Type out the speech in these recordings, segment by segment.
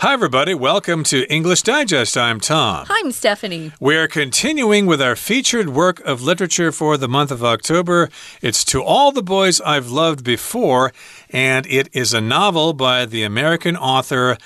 Hi, everybody. Welcome to English Digest. I'm Tom. Hi, I'm Stephanie. We're continuing with our featured work of literature for the month of October. It's To All the Boys I've Loved Before, and it is a novel by the American author.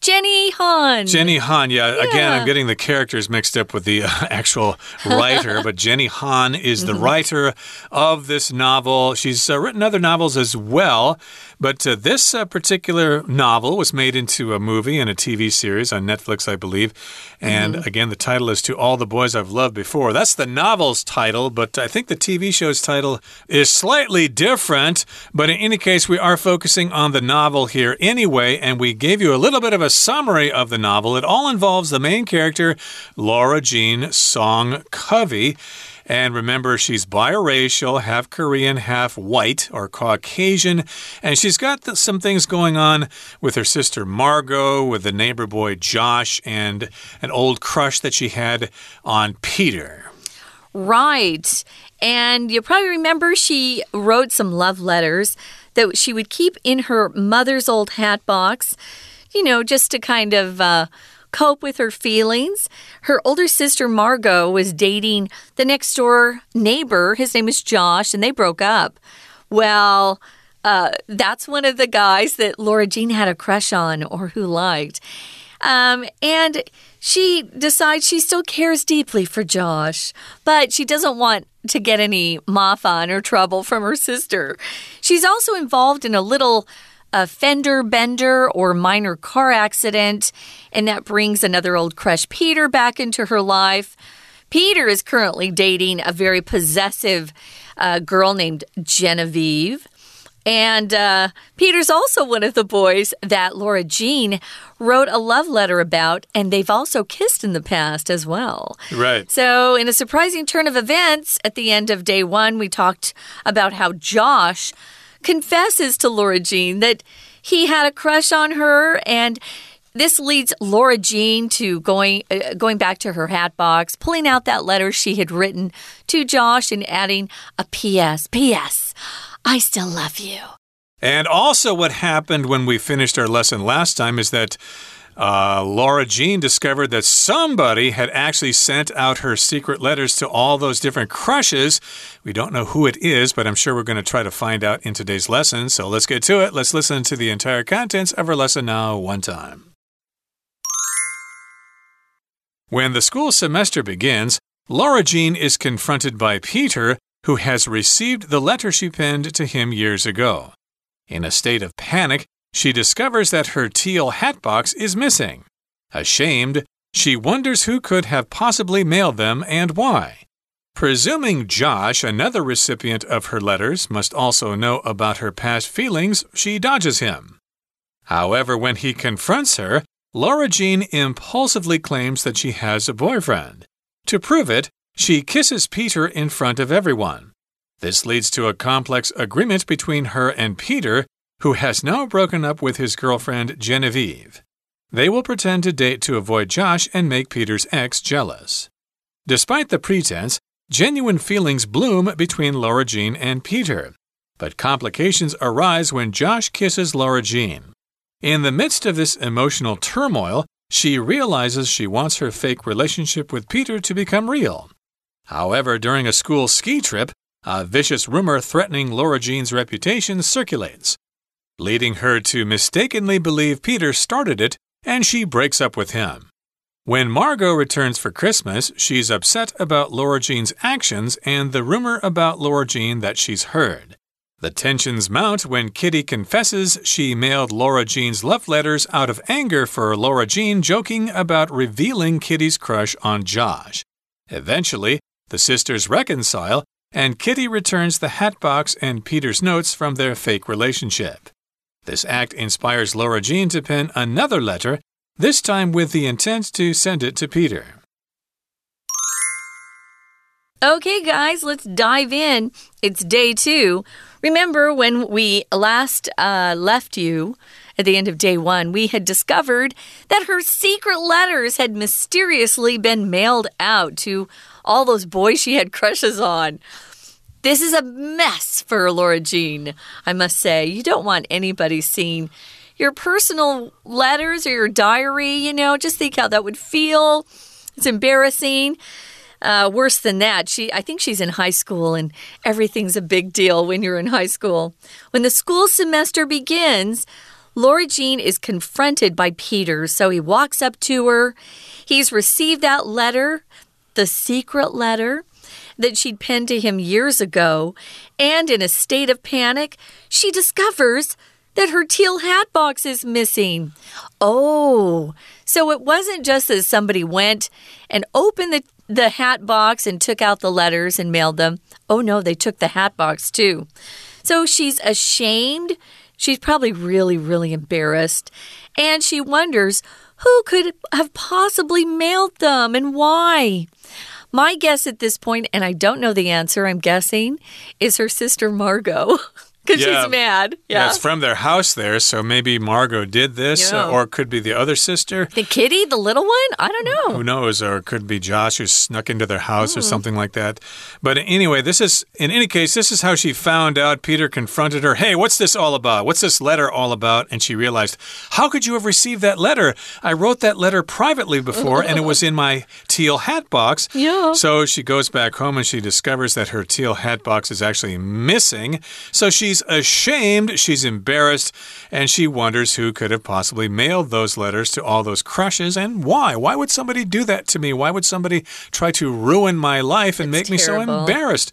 Jenny Han. Jenny Han. Yeah, yeah, again, I'm getting the characters mixed up with the uh, actual writer, but Jenny Han is the mm -hmm. writer of this novel. She's uh, written other novels as well. But uh, this uh, particular novel was made into a movie and a TV series on Netflix, I believe. And mm -hmm. again, the title is To All the Boys I've Loved Before. That's the novel's title, but I think the TV show's title is slightly different. But in any case, we are focusing on the novel here anyway, and we gave you a little bit of a summary of the novel. It all involves the main character, Laura Jean Song Covey. And remember, she's biracial, half Korean, half white or Caucasian. And she's got some things going on with her sister Margot, with the neighbor boy Josh, and an old crush that she had on Peter. Right. And you probably remember she wrote some love letters that she would keep in her mother's old hat box, you know, just to kind of. Uh, cope with her feelings. Her older sister Margot was dating the next door neighbor. His name is Josh, and they broke up. Well, uh, that's one of the guys that Laura Jean had a crush on or who liked. Um, and she decides she still cares deeply for Josh, but she doesn't want to get any on or trouble from her sister. She's also involved in a little a fender bender or minor car accident, and that brings another old crush, Peter, back into her life. Peter is currently dating a very possessive uh, girl named Genevieve. And uh, Peter's also one of the boys that Laura Jean wrote a love letter about, and they've also kissed in the past as well. Right. So, in a surprising turn of events, at the end of day one, we talked about how Josh confesses to Laura Jean that he had a crush on her and this leads Laura Jean to going uh, going back to her hat box, pulling out that letter she had written to Josh and adding a PS. PS. I still love you. And also what happened when we finished our lesson last time is that uh, Laura Jean discovered that somebody had actually sent out her secret letters to all those different crushes. We don't know who it is, but I'm sure we're going to try to find out in today's lesson. So let's get to it. Let's listen to the entire contents of our lesson now, one time. When the school semester begins, Laura Jean is confronted by Peter, who has received the letter she penned to him years ago. In a state of panic, she discovers that her teal hatbox is missing. Ashamed, she wonders who could have possibly mailed them and why. Presuming Josh, another recipient of her letters, must also know about her past feelings, she dodges him. However, when he confronts her, Laura Jean impulsively claims that she has a boyfriend. To prove it, she kisses Peter in front of everyone. This leads to a complex agreement between her and Peter who has now broken up with his girlfriend Genevieve. They will pretend to date to avoid Josh and make Peter's ex jealous. Despite the pretense, genuine feelings bloom between Laura Jean and Peter. But complications arise when Josh kisses Laura Jean. In the midst of this emotional turmoil, she realizes she wants her fake relationship with Peter to become real. However, during a school ski trip, a vicious rumor threatening Laura Jean's reputation circulates leading her to mistakenly believe Peter started it and she breaks up with him. When Margot returns for Christmas, she's upset about Laura Jean's actions and the rumor about Laura Jean that she's heard. The tensions mount when Kitty confesses she mailed Laura Jean's love letters out of anger for Laura Jean joking about revealing Kitty's crush on Josh. Eventually, the sisters reconcile, and Kitty returns the hatbox and Peter's notes from their fake relationship. This act inspires Laura Jean to pen another letter, this time with the intent to send it to Peter. Okay, guys, let's dive in. It's day two. Remember when we last uh, left you at the end of day one, we had discovered that her secret letters had mysteriously been mailed out to all those boys she had crushes on. This is a mess for Laura Jean, I must say. You don't want anybody seeing your personal letters or your diary, you know, just think how that would feel. It's embarrassing. Uh, worse than that, she I think she's in high school and everything's a big deal when you're in high school. When the school semester begins, Laura Jean is confronted by Peter, so he walks up to her. He's received that letter, the secret letter that she'd penned to him years ago, and in a state of panic, she discovers that her teal hat box is missing. Oh, so it wasn't just that somebody went and opened the, the hat box and took out the letters and mailed them. Oh no, they took the hat box too. So she's ashamed. She's probably really, really embarrassed. And she wonders who could have possibly mailed them and why. My guess at this point, and I don't know the answer, I'm guessing, is her sister Margot. Because Yeah. she's mad. Yeah. Yeah, it's from their house there, so maybe Margot did this, Yeah. uh, or it could be the other sister. the kitty, the little one? I don't know. Who knows? Or it could be Josh who snuck into their house Hmm. or something like that. But anyway, this is, in any case, this is how she found out. Peter confronted her. Hey, what's this all about? What's this letter all about? And she realized, how could you have received that letter? I wrote that letter privately before, and it was in my teal hat box. Yeah. So she goes back home and she discovers that her teal hat box is actually missing. So she's ashamed, she's embarrassed, and she wonders who could have possibly mailed those letters to all those crushes and why. Why would somebody do that to me? Why would somebody try to ruin my life and make me so embarrassed?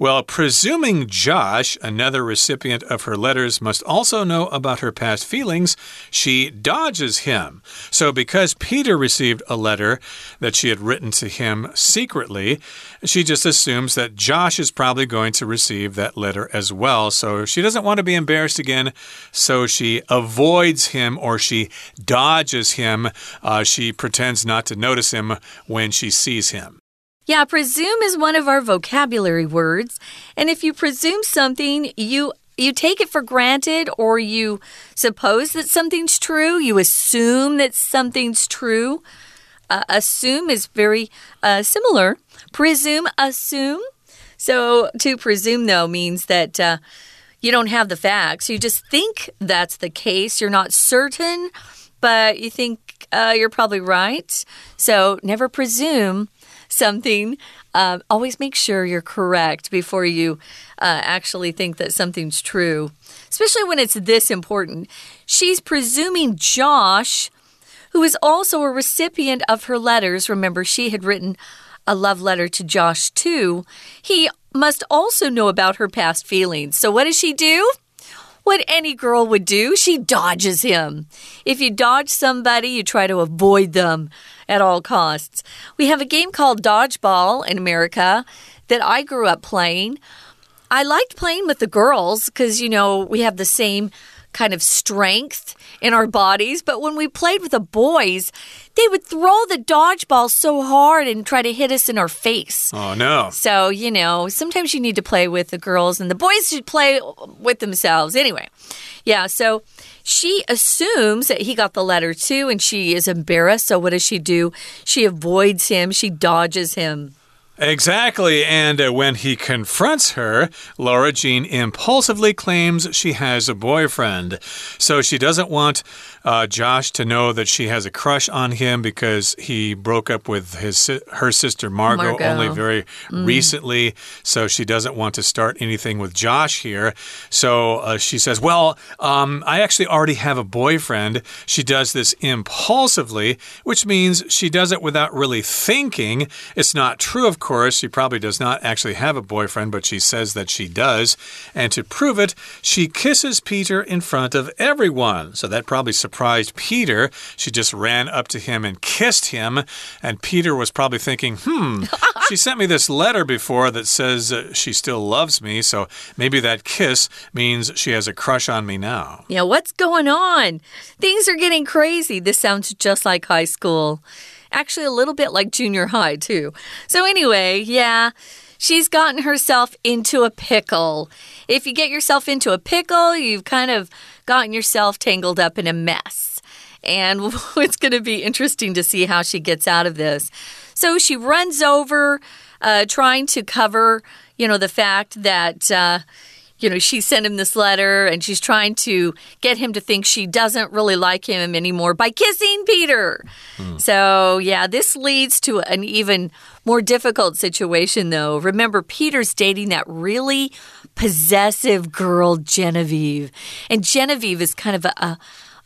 Well, presuming Josh, another recipient of her letters, must also know about her past feelings, she dodges him. So, because Peter received a letter that she had written to him secretly, she just assumes that Josh is probably going to receive that letter as well. So, she doesn't want to be embarrassed again. So, she avoids him or she dodges him. Uh, she pretends not to notice him when she sees him. Yeah, presume is one of our vocabulary words. And if you presume something, you you take it for granted or you suppose that something's true, you assume that something's true. Uh, assume is very uh, similar. Presume, assume. So to presume, though, means that uh, you don't have the facts. You just think that's the case. You're not certain, but you think uh, you're probably right. So never presume something. Uh, always make sure you're correct before you uh, actually think that something's true, especially when it's this important. She's presuming Josh, who is also a recipient of her letters, remember, she had written a love letter to Josh too. He must also know about her past feelings. So, what does she do? What any girl would do, she dodges him. If you dodge somebody, you try to avoid them at all costs. We have a game called Dodgeball in America that I grew up playing. I liked playing with the girls because, you know, we have the same kind of strength in our bodies. But when we played with the boys, they would throw the dodgeball so hard and try to hit us in our face. Oh, no. So, you know, sometimes you need to play with the girls, and the boys should play with themselves. Anyway, yeah, so she assumes that he got the letter too, and she is embarrassed. So, what does she do? She avoids him, she dodges him. Exactly. And uh, when he confronts her, Laura Jean impulsively claims she has a boyfriend. So she doesn't want uh, Josh to know that she has a crush on him because he broke up with his her sister Margot, Margot. only very recently. So she doesn't want to start anything with Josh here. So uh, she says, Well, um, I actually already have a boyfriend. She does this impulsively, which means she does it without really thinking. It's not true, of course. She probably does not actually have a boyfriend, but she says that she does. And to prove it, she kisses Peter in front of everyone. So that probably surprised Peter. She just ran up to him and kissed him. And Peter was probably thinking, hmm, she sent me this letter before that says uh, she still loves me. So maybe that kiss means she has a crush on me now. Yeah, what's going on? Things are getting crazy. This sounds just like high school. Actually, a little bit like junior high, too. So, anyway, yeah, she's gotten herself into a pickle. If you get yourself into a pickle, you've kind of gotten yourself tangled up in a mess. And it's going to be interesting to see how she gets out of this. So, she runs over, uh, trying to cover, you know, the fact that. Uh, you know, she sent him this letter and she's trying to get him to think she doesn't really like him anymore by kissing Peter. Mm. So, yeah, this leads to an even more difficult situation, though. Remember, Peter's dating that really possessive girl, Genevieve. And Genevieve is kind of a, a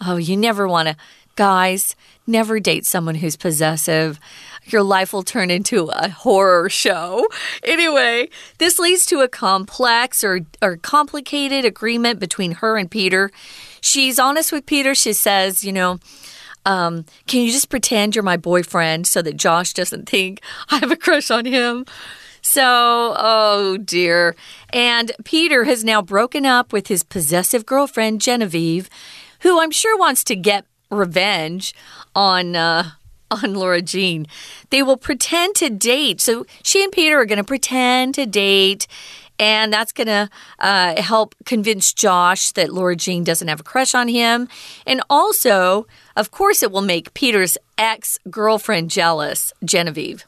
oh, you never want to, guys, never date someone who's possessive your life will turn into a horror show. Anyway, this leads to a complex or, or complicated agreement between her and Peter. She's honest with Peter. She says, you know, um, can you just pretend you're my boyfriend so that Josh doesn't think I have a crush on him? So, oh dear. And Peter has now broken up with his possessive girlfriend, Genevieve, who I'm sure wants to get revenge on. Uh, on Laura Jean. They will pretend to date. So she and Peter are going to pretend to date. And that's going to uh, help convince Josh that Laura Jean doesn't have a crush on him. And also, of course, it will make Peter's ex girlfriend jealous, Genevieve.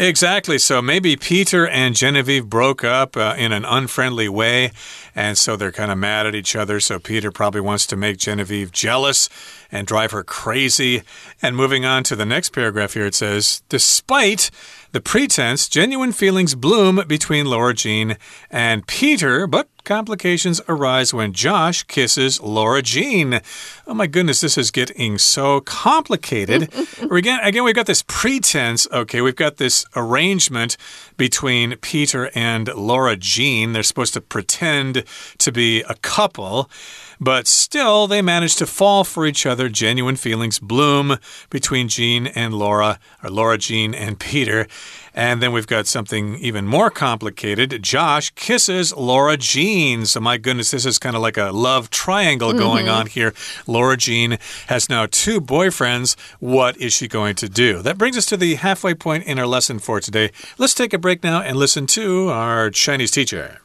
Exactly. So maybe Peter and Genevieve broke up uh, in an unfriendly way, and so they're kind of mad at each other. So Peter probably wants to make Genevieve jealous and drive her crazy. And moving on to the next paragraph here, it says, Despite the pretense, genuine feelings bloom between Laura Jean and Peter, but complications arise when Josh kisses Laura Jean. Oh my goodness, this is getting so complicated. again, again, we've got this pretense. Okay, we've got this arrangement between Peter and Laura Jean. They're supposed to pretend to be a couple. But still, they manage to fall for each other. Genuine feelings bloom between Jean and Laura, or Laura Jean and Peter. And then we've got something even more complicated. Josh kisses Laura Jean. So, my goodness, this is kind of like a love triangle going mm -hmm. on here. Laura Jean has now two boyfriends. What is she going to do? That brings us to the halfway point in our lesson for today. Let's take a break now and listen to our Chinese teacher.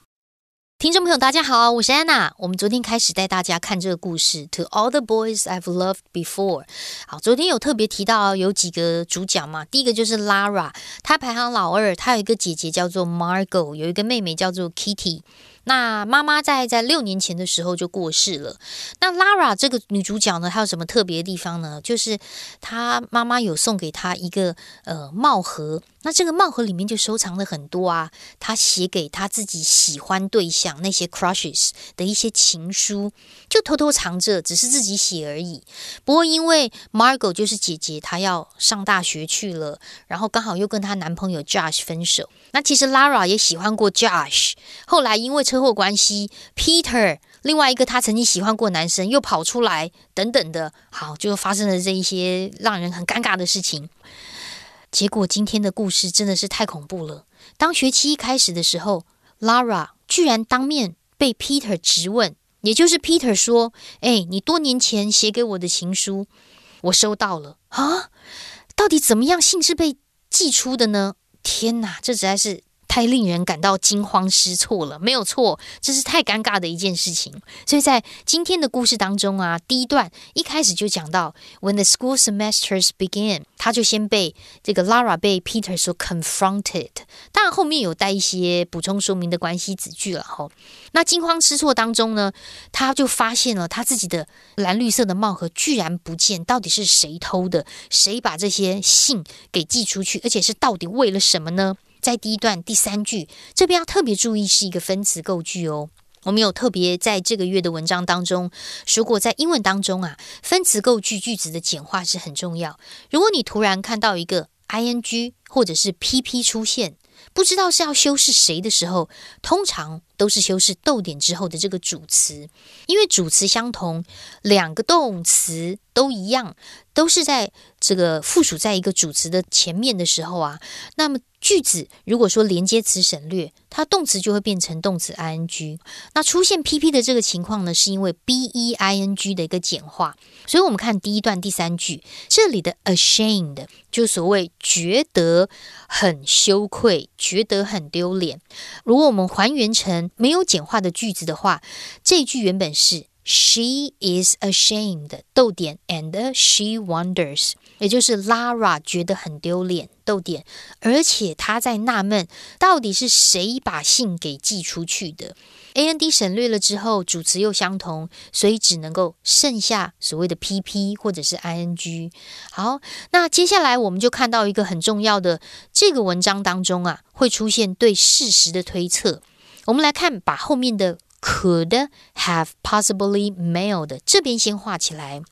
听众朋友，大家好，我是安娜。我们昨天开始带大家看这个故事，To all the boys I've loved before。好，昨天有特别提到有几个主角嘛，第一个就是 Lara，她排行老二，她有一个姐姐叫做 Margot，有一个妹妹叫做 Kitty。那妈妈在在六年前的时候就过世了。那 Lara 这个女主角呢，她有什么特别的地方呢？就是她妈妈有送给她一个呃帽盒，那这个帽盒里面就收藏了很多啊，她写给她自己喜欢对象那些 crushes 的一些情书，就偷偷藏着，只是自己写而已。不过因为 Margot 就是姐姐，她要上大学去了，然后刚好又跟她男朋友 Josh 分手。那其实 Lara 也喜欢过 Josh，后来因为车祸关系，Peter 另外一个他曾经喜欢过男生又跑出来，等等的，好就发生了这一些让人很尴尬的事情。结果今天的故事真的是太恐怖了。当学期一开始的时候，Lara 居然当面被 Peter 质问，也就是 Peter 说：“哎，你多年前写给我的情书，我收到了啊，到底怎么样信是被寄出的呢？”天哪，这实在是太令人感到惊慌失措了。没有错，这是太尴尬的一件事情。所以在今天的故事当中啊，第一段一开始就讲到，When the school semesters begin，他就先被这个 Lara 被 Peter 所 confronted。当然后面有带一些补充说明的关系子句了哈。那惊慌失措当中呢，他就发现了他自己的蓝绿色的帽盒居然不见，到底是谁偷的？谁把这些信给寄出去？而且是到底为了什么呢？在第一段第三句这边要特别注意是一个分词构句哦。我们有特别在这个月的文章当中说过，在英文当中啊，分词构句句子的简化是很重要。如果你突然看到一个 ing 或者是 pp 出现，不知道是要修饰谁的时候，通常都是修饰逗点之后的这个主词，因为主词相同，两个动词都一样，都是在这个附属在一个主词的前面的时候啊，那么。句子如果说连接词省略，它动词就会变成动词 ing。那出现 pp 的这个情况呢，是因为 being 的一个简化。所以我们看第一段第三句，这里的 ashamed 就所谓觉得很羞愧，觉得很丢脸。如果我们还原成没有简化的句子的话，这句原本是 She is ashamed，逗点，and she wonders，也就是 Lara 觉得很丢脸，逗点，而且她在纳闷，到底是谁把信给寄出去的。A N D 省略了之后，主词又相同，所以只能够剩下所谓的 P P 或者是 I N G。好，那接下来我们就看到一个很重要的，这个文章当中啊，会出现对事实的推测。我们来看，把后面的。Could have possibly mailed 这边先画起来。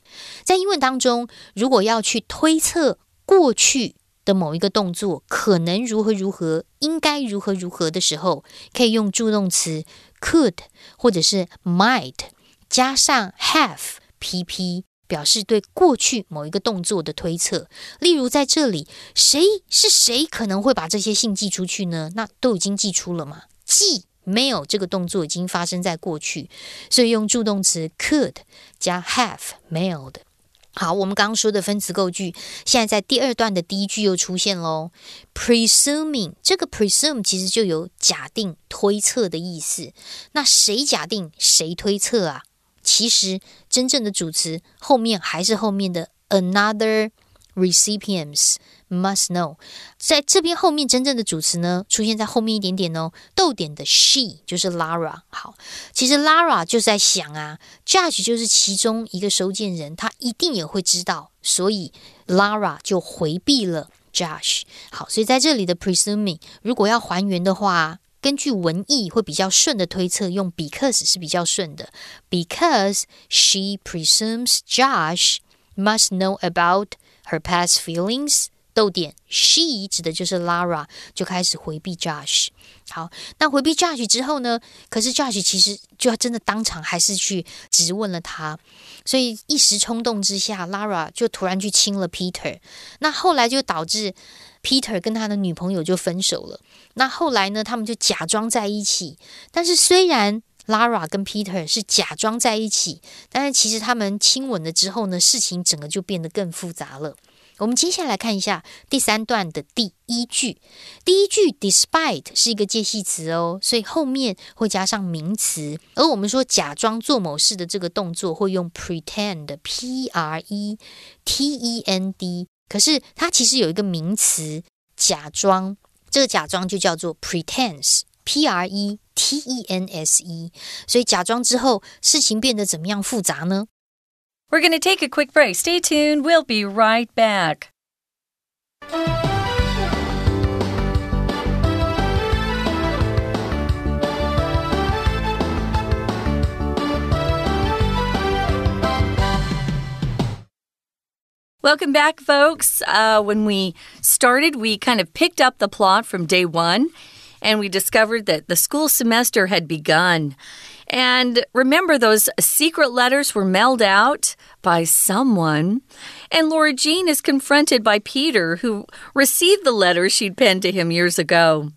在英文当中，如果要去推测过去的某一个动作可能如何如何，应该如何如何的时候，可以用助动词 could 或者是 might 加上 have pp，表示对过去某一个动作的推测。例如在这里，谁是谁可能会把这些信寄出去呢？那都已经寄出了嘛？寄。Mail 这个动作已经发生在过去，所以用助动词 could 加 have mailed。好，我们刚刚说的分词构句，现在在第二段的第一句又出现喽。Presuming 这个 presume 其实就有假定、推测的意思。那谁假定谁推测啊？其实真正的主词后面还是后面的 another recipients。Must know，在这边后面真正的主词呢，出现在后面一点点哦。逗点的 she 就是 Lara。好，其实 Lara 就在想啊，Judge 就是其中一个收件人，他一定也会知道，所以 Lara 就回避了 Judge。好，所以在这里的 presuming，如果要还原的话，根据文意会比较顺的推测，用 because 是比较顺的，because she presumes Josh must know about her past feelings。逗点，she 指的就是 Lara，就开始回避 Josh。好，那回避 Josh 之后呢？可是 Josh 其实就真的当场还是去质问了他，所以一时冲动之下，Lara 就突然去亲了 Peter。那后来就导致 Peter 跟他的女朋友就分手了。那后来呢，他们就假装在一起。但是虽然 Lara 跟 Peter 是假装在一起，但是其实他们亲吻了之后呢，事情整个就变得更复杂了。我们接下来看一下第三段的第一句。第一句 despite 是一个介系词哦，所以后面会加上名词。而我们说假装做某事的这个动作会用 pretend，p r e t e n d。可是它其实有一个名词假装，这个假装就叫做 pretense，p r e t e n s e。所以假装之后，事情变得怎么样复杂呢？We're going to take a quick break. Stay tuned. We'll be right back. Welcome back, folks. Uh, when we started, we kind of picked up the plot from day one and we discovered that the school semester had begun. And remember, those secret letters were mailed out by someone. And Laura Jean is confronted by Peter, who received the letter she'd penned to him years ago.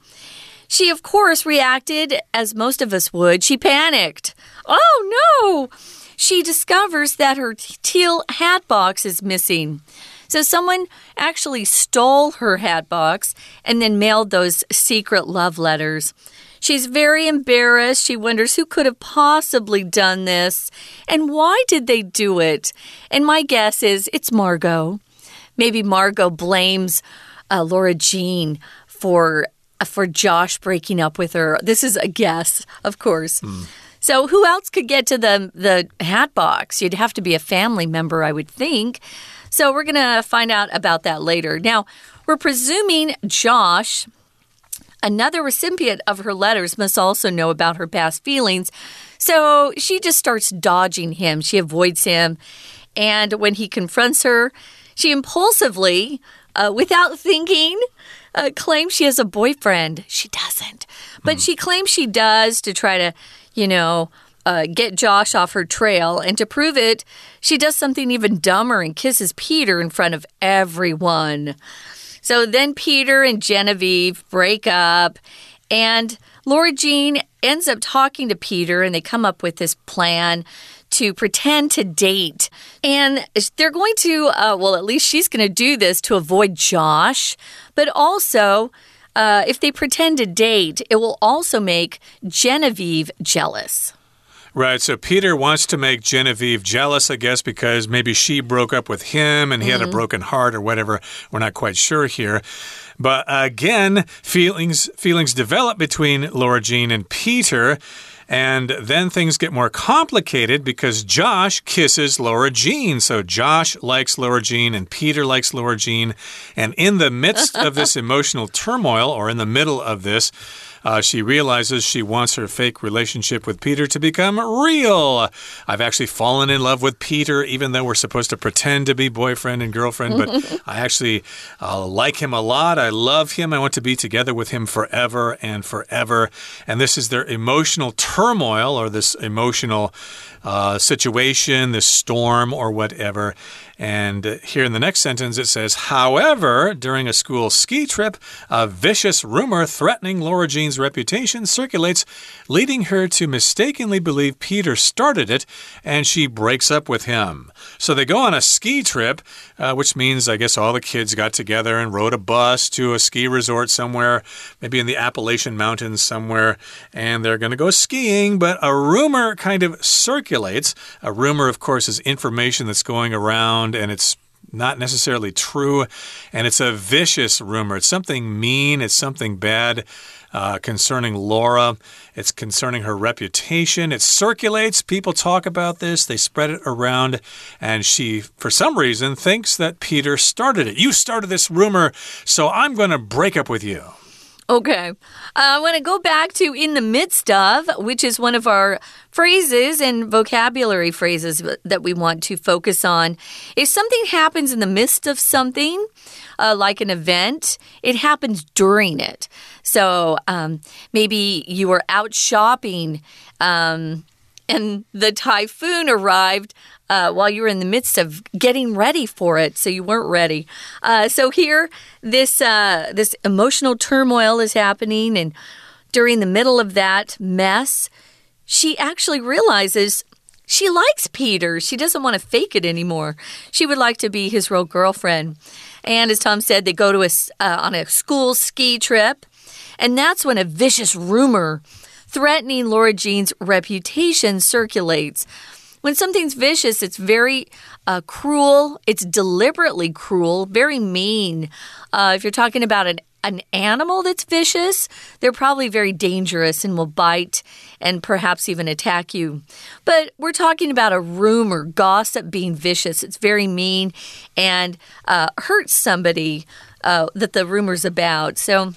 She, of course, reacted as most of us would. She panicked. Oh, no! She discovers that her teal hat box is missing. So someone actually stole her hat box and then mailed those secret love letters. She's very embarrassed. She wonders who could have possibly done this and why did they do it? And my guess is it's Margot. Maybe Margot blames uh, Laura Jean for uh, for Josh breaking up with her. This is a guess, of course. Mm. So who else could get to the the hat box? You'd have to be a family member, I would think. So we're going to find out about that later. Now, we're presuming Josh Another recipient of her letters must also know about her past feelings. So she just starts dodging him. She avoids him. And when he confronts her, she impulsively, uh, without thinking, uh, claims she has a boyfriend. She doesn't. But mm. she claims she does to try to, you know, uh, get Josh off her trail. And to prove it, she does something even dumber and kisses Peter in front of everyone. So then Peter and Genevieve break up, and Laura Jean ends up talking to Peter, and they come up with this plan to pretend to date. And they're going to, uh, well, at least she's going to do this to avoid Josh, but also. Uh, if they pretend to date, it will also make Genevieve jealous. Right. So Peter wants to make Genevieve jealous, I guess, because maybe she broke up with him and he mm -hmm. had a mm-hmm. broken heart or whatever. We're not quite sure here. But again, feelings feelings develop between Laura Jean and Peter. And then things get more complicated because Josh kisses Laura Jean. So Josh likes Laura Jean and Peter likes Laura Jean. And in the midst of this emotional turmoil, or in the middle of this, uh, she realizes she wants her fake relationship with Peter to become real. I've actually fallen in love with Peter, even though we're supposed to pretend to be boyfriend and girlfriend. But I actually uh, like him a lot. I love him. I want to be together with him forever and forever. And this is their emotional turmoil or this emotional uh, situation, this storm, or whatever. And here in the next sentence, it says, However, during a school ski trip, a vicious rumor threatening Laura Jean's reputation circulates, leading her to mistakenly believe Peter started it, and she breaks up with him. So they go on a ski trip, uh, which means, I guess, all the kids got together and rode a bus to a ski resort somewhere, maybe in the Appalachian Mountains somewhere, and they're going to go skiing. But a rumor kind of circulates. A rumor, of course, is information that's going around around and it's not necessarily true, and it's a vicious rumor. It's something mean, it's something bad uh, concerning Laura, it's concerning her reputation. It circulates, people talk about this, they spread it around, and she, for some reason, thinks that Peter started it. You started this rumor, so I'm going to break up with you. Okay. Uh, I want to go back to in the midst of, which is one of our phrases and vocabulary phrases that we want to focus on. If something happens in the midst of something, uh, like an event, it happens during it. So um, maybe you were out shopping. Um, and the typhoon arrived uh, while you were in the midst of getting ready for it, so you weren't ready. Uh, so here, this uh, this emotional turmoil is happening, and during the middle of that mess, she actually realizes she likes Peter. She doesn't want to fake it anymore. She would like to be his real girlfriend. And as Tom said, they go to a uh, on a school ski trip, and that's when a vicious rumor threatening Laura Jean's reputation circulates. When something's vicious, it's very uh, cruel. It's deliberately cruel, very mean. Uh, if you're talking about an an animal that's vicious, they're probably very dangerous and will bite and perhaps even attack you. But we're talking about a rumor, gossip being vicious. It's very mean and uh, hurts somebody uh, that the rumor's about. So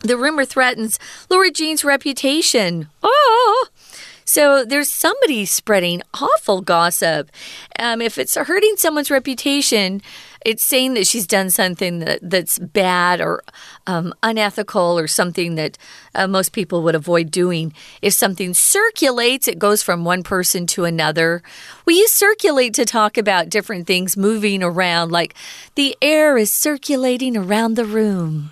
the rumor threatens Laura Jean's reputation. Oh! So there's somebody spreading awful gossip. Um, if it's hurting someone's reputation, it's saying that she's done something that, that's bad or um, unethical or something that uh, most people would avoid doing. If something circulates, it goes from one person to another. We use circulate to talk about different things moving around, like the air is circulating around the room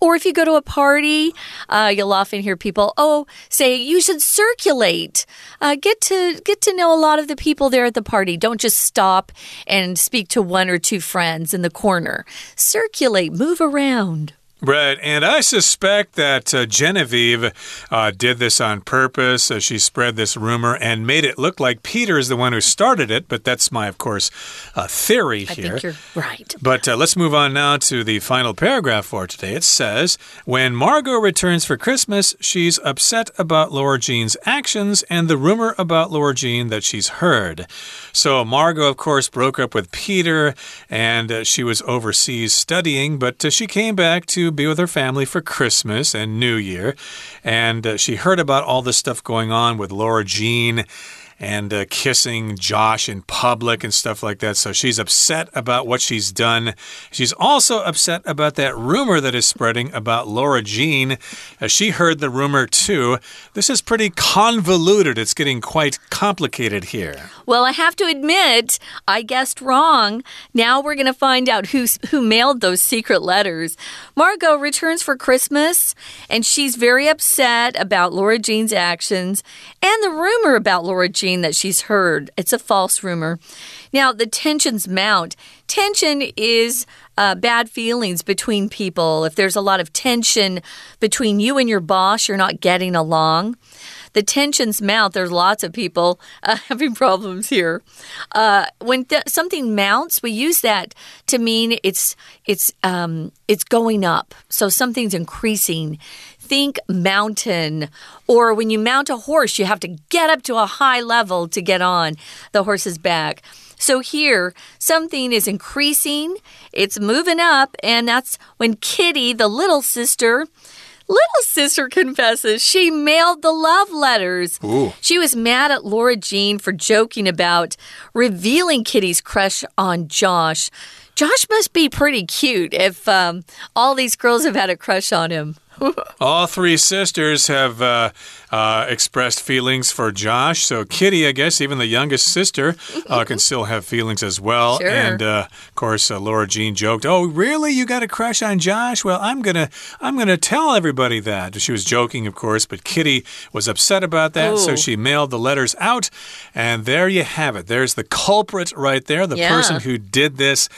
or if you go to a party, uh, you'll often hear people, oh, say you should circulate. Uh, get to get to know a lot of the people there at the party. Don't just stop and speak to one or two friends in the corner. Circulate, move around. Right, and I suspect that uh, Genevieve uh, did this on purpose. Uh, she spread this rumor and made it look like Peter is the one who started it, but that's my, of course, uh, theory here. I think you're right. But uh, let's move on now to the final paragraph for today. It says When Margot returns for Christmas, she's upset about Laura Jean's actions and the rumor about Laura Jean that she's heard. So Margot, of course, broke up with Peter and uh, she was overseas studying, but she came back to be with her family for Christmas and New Year. And uh, she heard about all this stuff going on with Laura Jean and uh, kissing Josh in public and stuff like that. So she's upset about what she's done. She's also upset about that rumor that is spreading about Laura Jean. As she heard the rumor too. This is pretty convoluted. It's getting quite complicated here. Well, I have to admit, I guessed wrong. Now we're going to find out who's, who mailed those secret letters. Margot returns for Christmas, and she's very upset about Laura Jean's actions and the rumor about Laura Jean that she's heard. It's a false rumor. Now, the tensions mount. Tension is uh, bad feelings between people. If there's a lot of tension between you and your boss, you're not getting along. the tensions mount. There's lots of people uh, having problems here. Uh, when something mounts, we use that to mean it's it's um, it's going up. So something's increasing. Think mountain, or when you mount a horse, you have to get up to a high level to get on the horse's back. So here, something is increasing, it's moving up, and that's when Kitty, the little sister, Little sister confesses she mailed the love letters. Ooh. She was mad at Laura Jean for joking about revealing Kitty's crush on Josh. Josh must be pretty cute if um, all these girls have had a crush on him. All three sisters have uh, uh, expressed feelings for Josh. So Kitty, I guess, even the youngest sister, uh, can still have feelings as well. Sure. And uh, of course, uh, Laura Jean joked, "Oh, really? You got a crush on Josh? Well, I'm gonna, I'm gonna tell everybody that." She was joking, of course, but Kitty was upset about that, Ooh. so she mailed the letters out. And there you have it. There's the culprit right there, the Yeah. person who did this.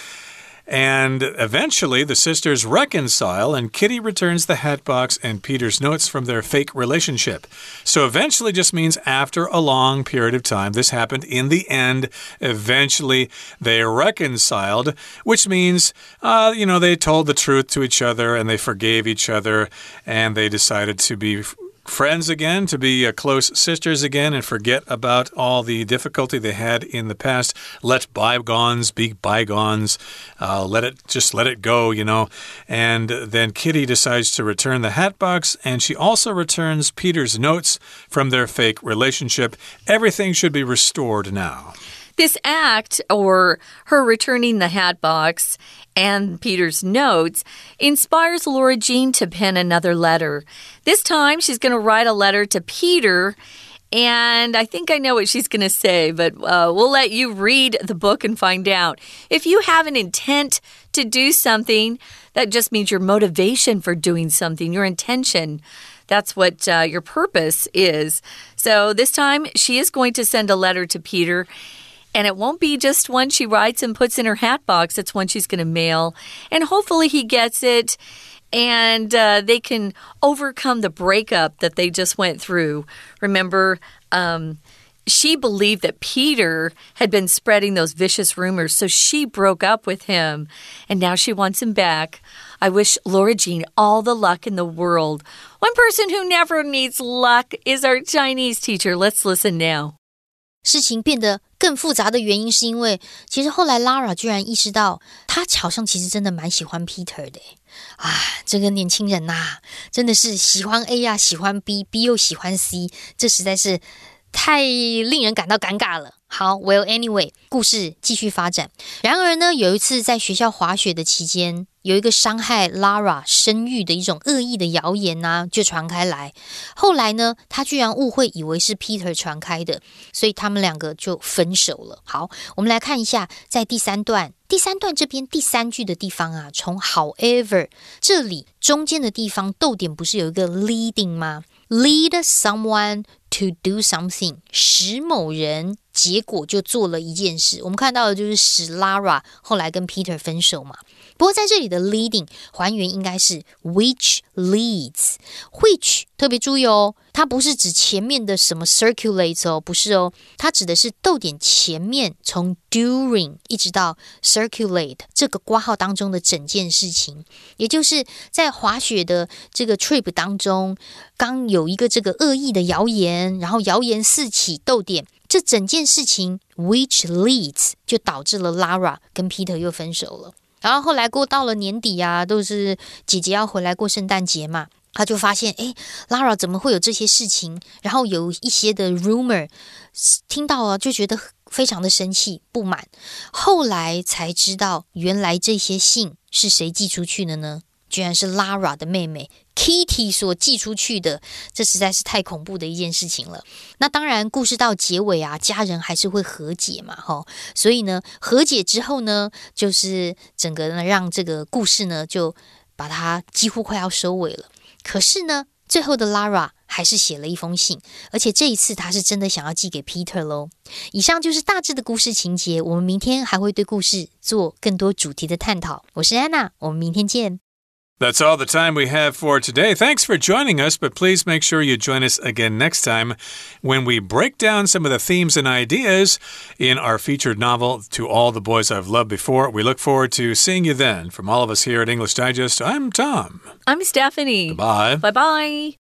And eventually, the sisters reconcile, and Kitty returns the hatbox and Peter's notes from their fake relationship. So, eventually just means after a long period of time. This happened in the end. Eventually, they reconciled, which means, uh, you know, they told the truth to each other and they forgave each other, and they decided to be friends again, to be uh, close sisters again, and forget about all the difficulty they had in the past. Let bygones be bygones. Uh, let it just let it go, you know. And then Kitty decides to return the hat box, and she also returns Peter's notes from their fake relationship. Everything should be restored now. This act, or her returning the hat box and Peter's notes, inspires Laura Jean to pen another letter. This time, she's going to write a letter to Peter. And I think I know what she's going to say, but uh, we'll let you read the book and find out. If you have an intent to do something, that just means your motivation for doing something, your intention. That's what uh, your purpose is. So this time, she is going to send a letter to Peter. And it won't be just one she writes and puts in her hat box. It's one she's going to mail. And hopefully he gets it and uh, they can overcome the breakup that they just went through. Remember, um, she believed that Peter had been spreading those vicious rumors, so she broke up with him. And now she wants him back. I wish Laura Jean all the luck in the world. One person who never needs luck is our Chinese teacher. Let's listen now. 事情变得更复杂的原因，是因为其实后来 Lara 居然意识到，她好像其实真的蛮喜欢 Peter 的。啊，这个年轻人呐、真的是喜欢 A 呀、喜欢 B，B 又喜欢 C，这实在是太令人感到尴尬了。好，Well anyway，故事继续发展。然而呢，有一次在学校滑雪的期间，有一个伤害 Lara 声誉的一种恶意的谣言呢、就传开来。后来呢，他居然误会以为是 Peter 传开的，所以他们两个就分手了。好，我们来看一下，在第三段，第三段这边第三句的地方啊，从 However 这里中间的地方逗点不是有一个 leading 吗？Lead someone to do something，使某人结果就做了一件事。我们看到的就是使 Lara 后来跟 Peter 分手嘛。不过在这里的 leading 还原应该是 which leads，which 特别注意哦，它不是指前面的什么 circulate 哦，不是哦，它指的是逗点前面从 during 一直到 circulate 这个挂号当中的整件事情，也就是在滑雪的这个 trip 当中，刚有一个这个恶意的谣言，然后谣言四起，逗点。这整件事情，which leads 就导致了 Lara 跟 Peter 又分手了。然后后来过到了年底啊，都是姐姐要回来过圣诞节嘛，他就发现，哎 l a r a 怎么会有这些事情？然后有一些的 rumor 听到啊，就觉得非常的生气不满。后来才知道，原来这些信是谁寄出去的呢？居然是 Lara 的妹妹 Kitty 所寄出去的，这实在是太恐怖的一件事情了。那当然，故事到结尾啊，家人还是会和解嘛，吼。所以呢，和解之后呢，就是整个呢，让这个故事呢，就把它几乎快要收尾了。可是呢，最后的 Lara 还是写了一封信，而且这一次他是真的想要寄给 Peter 喽。以上就是大致的故事情节，我们明天还会对故事做更多主题的探讨。我是安娜，我们明天见。That's all the time we have for today. Thanks for joining us, but please make sure you join us again next time when we break down some of the themes and ideas in our featured novel, To All the Boys I've Loved Before. We look forward to seeing you then. From all of us here at English Digest, I'm Tom. I'm Stephanie. Bye. Bye bye.